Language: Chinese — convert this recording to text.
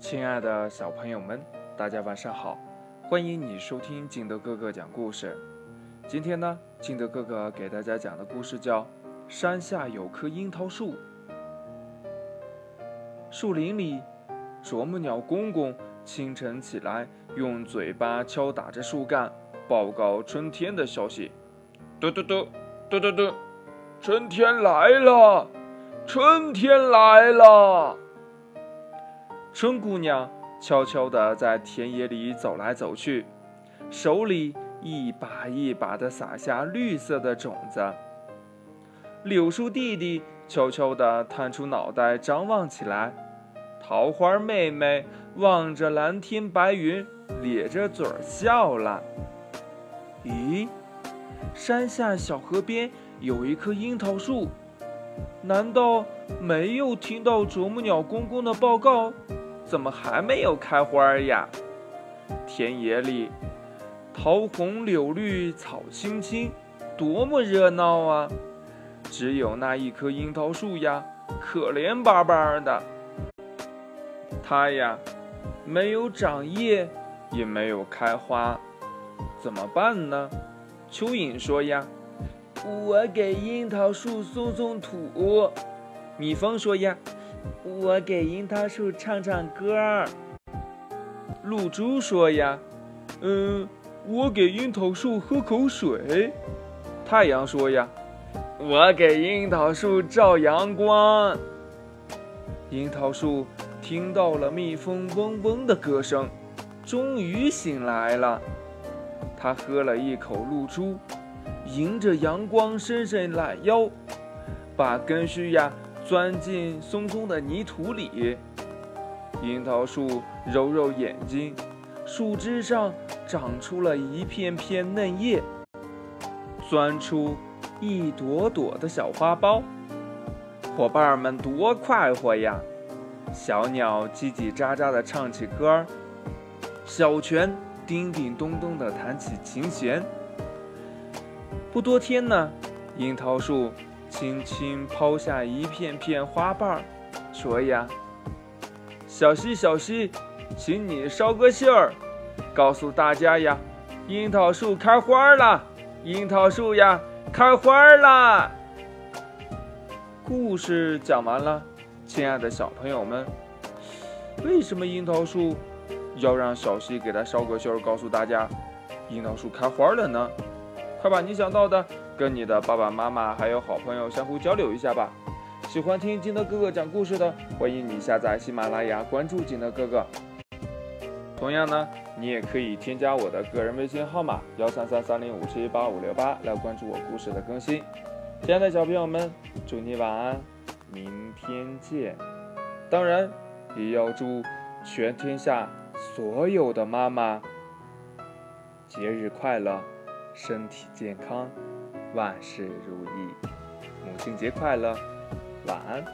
亲爱的小朋友们，大家晚上好！欢迎你收听金德哥哥讲故事。今天呢，金德哥哥给大家讲的故事叫《山下有棵樱桃树》。树林里，啄木鸟公公清晨起来，用嘴巴敲打着树干，报告春天的消息。嘟嘟嘟，嘟嘟嘟，春天来了，春天来了。春姑娘悄悄地在田野里走来走去，手里一把一把地撒下绿色的种子。柳树弟弟悄悄地探出脑袋张望起来，桃花妹妹望着蓝天白云，咧着嘴笑了。咦，山下小河边有一棵樱桃树，难道没有听到啄木鸟公公的报告？怎么还没有开花呀？田野里，桃红柳绿草青青，多么热闹啊！只有那一棵樱桃树呀，可怜巴巴的。它呀，没有长叶，也没有开花，怎么办呢？蚯蚓说呀：“我给樱桃树松松土。”蜜蜂说呀。我给樱桃树唱唱歌。露珠说呀：“嗯，我给樱桃树喝口水。”太阳说呀：“我给樱桃树照阳光。”樱桃树听到了蜜蜂嗡嗡的歌声，终于醒来了。它喝了一口露珠，迎着阳光伸伸懒腰，把根须呀。钻进松松的泥土里，樱桃树揉揉眼睛，树枝上长出了一片片嫩叶，钻出一朵朵的小花苞。伙伴们多快活呀！小鸟叽叽喳喳地唱起歌儿，小泉叮叮咚咚地弹起琴弦。不多天呢，樱桃树。轻轻抛下一片片花瓣儿，说呀：“小溪，小溪，请你捎个信儿，告诉大家呀，樱桃树开花了，樱桃树呀，开花了。”故事讲完了，亲爱的小朋友们，为什么樱桃树要让小溪给它捎个信儿，告诉大家樱桃树开花了呢？快把你想到的。跟你的爸爸妈妈还有好朋友相互交流一下吧。喜欢听金德哥哥讲故事的，欢迎你下载喜马拉雅，关注金德哥哥。同样呢，你也可以添加我的个人微信号码幺三三三零五七八五六八来关注我故事的更新。亲爱的小朋友们，祝你晚安，明天见。当然，也要祝全天下所有的妈妈节日快乐，身体健康。万事如意，母亲节快乐，晚安。